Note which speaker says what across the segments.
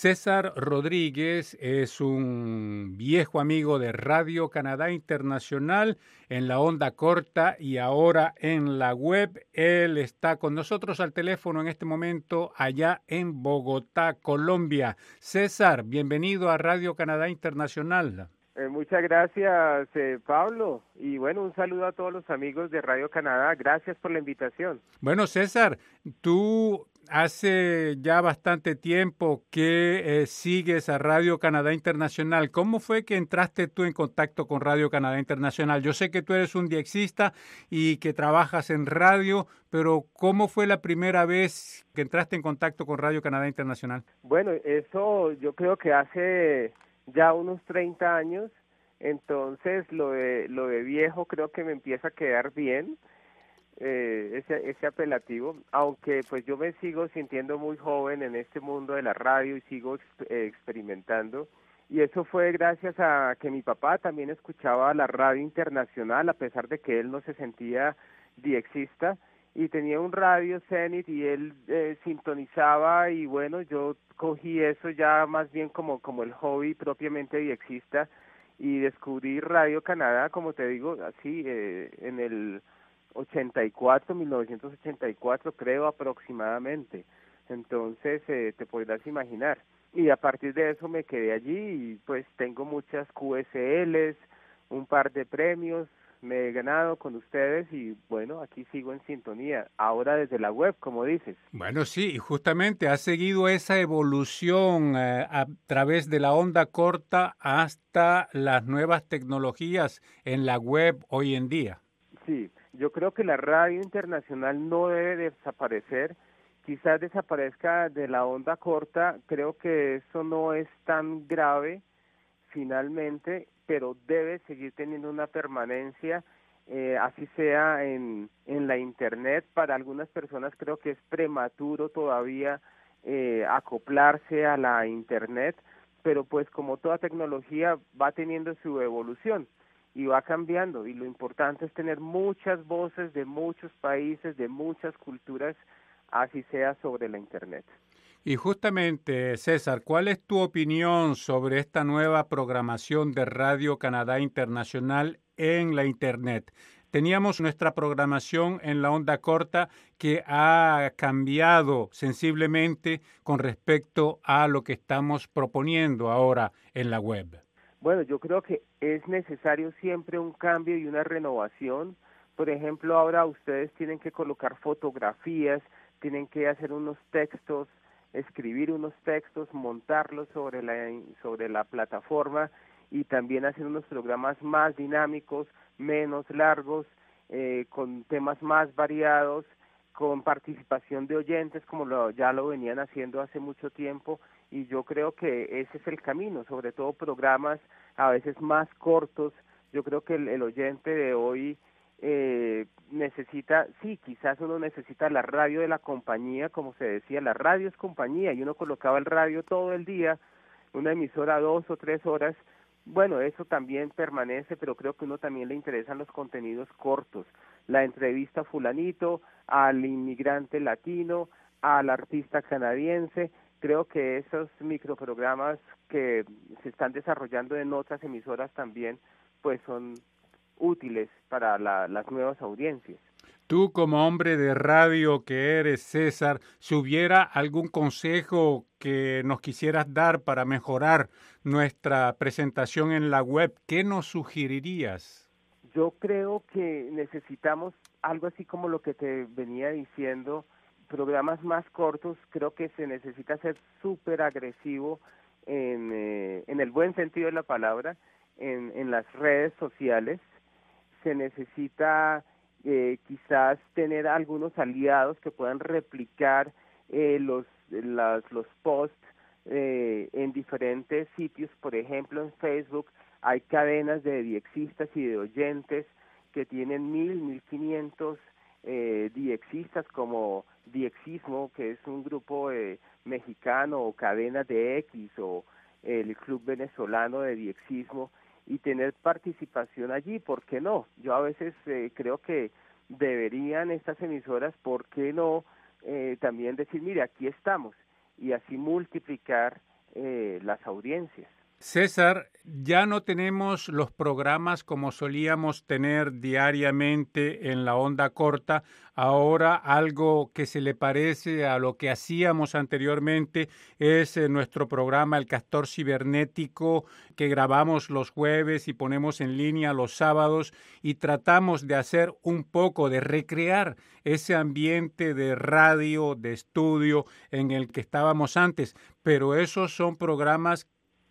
Speaker 1: César Rodríguez es un viejo amigo de Radio Canadá Internacional en la onda corta y ahora en la web. Él está con nosotros al teléfono en este momento allá en Bogotá, Colombia. César, bienvenido a Radio Canadá Internacional.
Speaker 2: Eh, muchas gracias, eh, Pablo. Y bueno, un saludo a todos los amigos de Radio Canadá. Gracias por la invitación.
Speaker 1: Bueno, César, tú hace ya bastante tiempo que eh, sigues a Radio Canadá Internacional. ¿Cómo fue que entraste tú en contacto con Radio Canadá Internacional? Yo sé que tú eres un diexista y que trabajas en radio, pero ¿cómo fue la primera vez que entraste en contacto con Radio Canadá Internacional?
Speaker 2: Bueno, eso yo creo que hace ya unos 30 años, entonces lo de, lo de viejo creo que me empieza a quedar bien eh, ese, ese apelativo, aunque pues yo me sigo sintiendo muy joven en este mundo de la radio y sigo eh, experimentando. Y eso fue gracias a que mi papá también escuchaba la radio internacional, a pesar de que él no se sentía diexista, y tenía un radio Zenith y él eh, sintonizaba y bueno, yo cogí eso ya más bien como, como el hobby propiamente diexista y descubrí Radio Canadá, como te digo, así eh, en el 84, 1984 creo aproximadamente. Entonces eh, te podrás imaginar. Y a partir de eso me quedé allí y pues tengo muchas QSLs, un par de premios, me he ganado con ustedes y bueno, aquí sigo en sintonía, ahora desde la web, como dices.
Speaker 1: Bueno, sí, y justamente ha seguido esa evolución eh, a través de la onda corta hasta las nuevas tecnologías en la web hoy en día.
Speaker 2: Sí, yo creo que la radio internacional no debe desaparecer, quizás desaparezca de la onda corta, creo que eso no es tan grave finalmente, pero debe seguir teniendo una permanencia, eh, así sea en, en la Internet. Para algunas personas creo que es prematuro todavía eh, acoplarse a la Internet, pero pues como toda tecnología va teniendo su evolución y va cambiando y lo importante es tener muchas voces de muchos países, de muchas culturas, así sea sobre la Internet.
Speaker 1: Y justamente, César, ¿cuál es tu opinión sobre esta nueva programación de Radio Canadá Internacional en la Internet? Teníamos nuestra programación en la onda corta que ha cambiado sensiblemente con respecto a lo que estamos proponiendo ahora en la web.
Speaker 2: Bueno, yo creo que es necesario siempre un cambio y una renovación. Por ejemplo, ahora ustedes tienen que colocar fotografías, tienen que hacer unos textos, escribir unos textos, montarlos sobre la, sobre la plataforma y también hacer unos programas más dinámicos, menos largos, eh, con temas más variados, con participación de oyentes como lo, ya lo venían haciendo hace mucho tiempo y yo creo que ese es el camino, sobre todo programas a veces más cortos. Yo creo que el, oyente de hoy eh, necesita, sí, quizás uno necesita la radio de la compañía, como se decía, la radio es compañía y uno colocaba el radio todo el día, una emisora dos o tres horas. Bueno, eso también permanece, pero creo que uno también le interesan los contenidos cortos. La entrevista fulanito, al inmigrante latino, al artista canadiense, creo que esos microprogramas que se están desarrollando en otras emisoras también pues son útiles para las nuevas audiencias.
Speaker 1: Tú como hombre de radio que eres, César, si hubiera algún consejo que nos quisieras dar para mejorar nuestra presentación en la web, ¿qué nos sugerirías?
Speaker 2: Yo creo que necesitamos algo así como lo que te venía diciendo, programas más cortos, creo que se necesita ser súper agresivo en, eh, en el buen sentido de la palabra, en, en las redes sociales. Se necesita eh, quizás tener algunos aliados que puedan replicar eh, los, las, los posts eh, en diferentes sitios, por ejemplo en Facebook hay cadenas de diexistas y de oyentes que tienen mil, mil quinientos eh, diexistas como Diexismo, que es un grupo eh, mexicano o cadena de X o el Club Venezolano de Diexismo y tener participación allí, ¿por qué no? Yo a veces eh, creo que deberían estas emisoras, ¿por qué no? Eh, también decir, mire, aquí estamos y así multiplicar eh, las audiencias.
Speaker 1: César, ya no tenemos los programas como solíamos tener diariamente en la onda corta. Ahora algo que se le parece a lo que hacíamos anteriormente es eh, nuestro programa El Castor Cibernético que grabamos los jueves y ponemos en línea los sábados y tratamos de hacer un poco, de recrear ese ambiente de radio, de estudio en el que estábamos antes. Pero esos son programas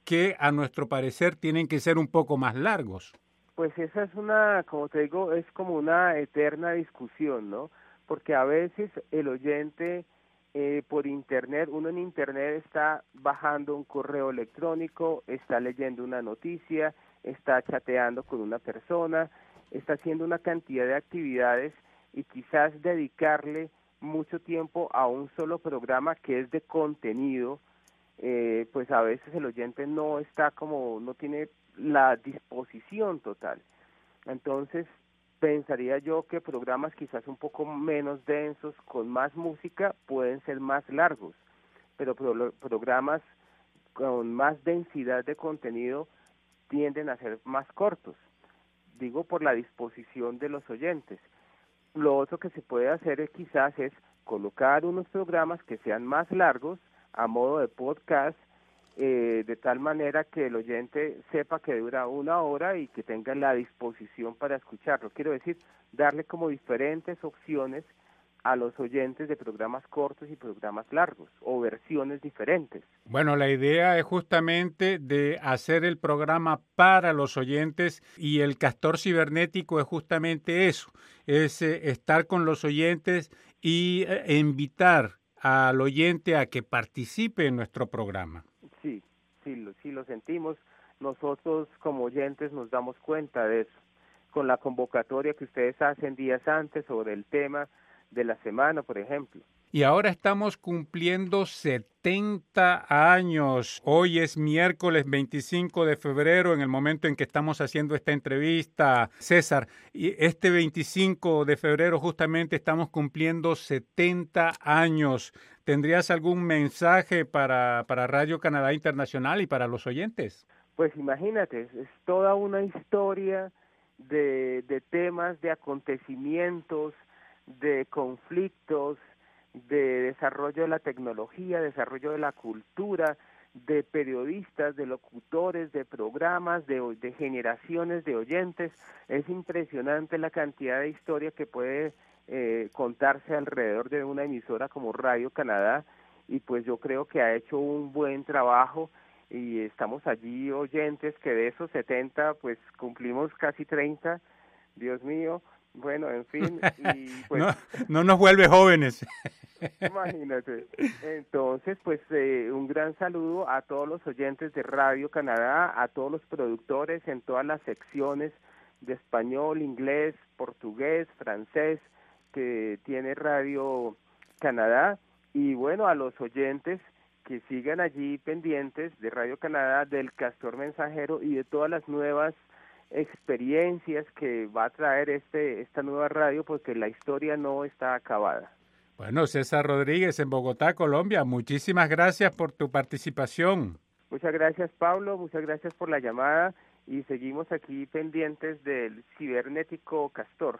Speaker 1: que a nuestro parecer tienen que ser un poco más largos.
Speaker 2: Pues esa es una, como te digo, es como una eterna discusión, ¿no? Porque a veces el oyente eh, por internet, uno en internet está bajando un correo electrónico, está leyendo una noticia, está chateando con una persona, está haciendo una cantidad de actividades y quizás dedicarle mucho tiempo a un solo programa que es de contenido, eh, pues a veces el oyente no está como, no tiene la disposición total. Entonces, pensaría yo que programas quizás un poco menos densos, con más música, pueden ser más largos, pero programas con más densidad de contenido tienden a ser más cortos. Digo por la disposición de los oyentes. Lo otro que se puede hacer es, quizás es colocar unos programas que sean más largos, a modo de podcast, eh, de tal manera que el oyente sepa que dura una hora y que tenga la disposición para escucharlo. Quiero decir, darle como diferentes opciones a los oyentes de programas cortos y programas largos o versiones diferentes.
Speaker 1: Bueno, la idea es justamente de hacer el programa para los oyentes y el castor cibernético es justamente eso, es eh, estar con los oyentes y eh, invitar al oyente a que participe en nuestro programa.
Speaker 2: Sí, sí, lo, sí lo sentimos. Nosotros como oyentes nos damos cuenta de eso. Con la convocatoria que ustedes hacen días antes sobre el tema de la semana, por ejemplo.
Speaker 1: Y ahora estamos cumpliendo 70 años. Hoy es miércoles 25 de febrero, en el momento en que estamos haciendo esta entrevista, César. Y este 25 de febrero justamente estamos cumpliendo 70 años. ¿Tendrías algún mensaje para, para Radio Canadá Internacional y para los oyentes?
Speaker 2: Pues imagínate, es toda una historia de, de temas, de acontecimientos, de conflictos, de desarrollo de la tecnología, desarrollo de la cultura, de periodistas, de locutores, de programas, de, de generaciones de oyentes. Es impresionante la cantidad de historia que puede eh, contarse alrededor de una emisora como Radio Canadá y pues yo creo que ha hecho un buen trabajo y estamos allí oyentes que de esos 70 pues cumplimos casi 30, Dios mío, bueno, en fin, y
Speaker 1: pues... no, nos vuelve jóvenes.
Speaker 2: Imagínate. Entonces, pues eh, un gran saludo a todos los oyentes de Radio Canadá, a todos los productores en todas las secciones de español, inglés, portugués, francés que tiene Radio Canadá y bueno, a los oyentes que sigan allí pendientes de Radio Canadá, del Castor Mensajero y de todas las nuevas experiencias que va a traer este esta nueva radio porque la historia no está acabada.
Speaker 1: Bueno, César Rodríguez en Bogotá, Colombia, muchísimas gracias por tu participación.
Speaker 2: Muchas gracias, Pablo, muchas gracias por la llamada y seguimos aquí pendientes del cibernético Castor.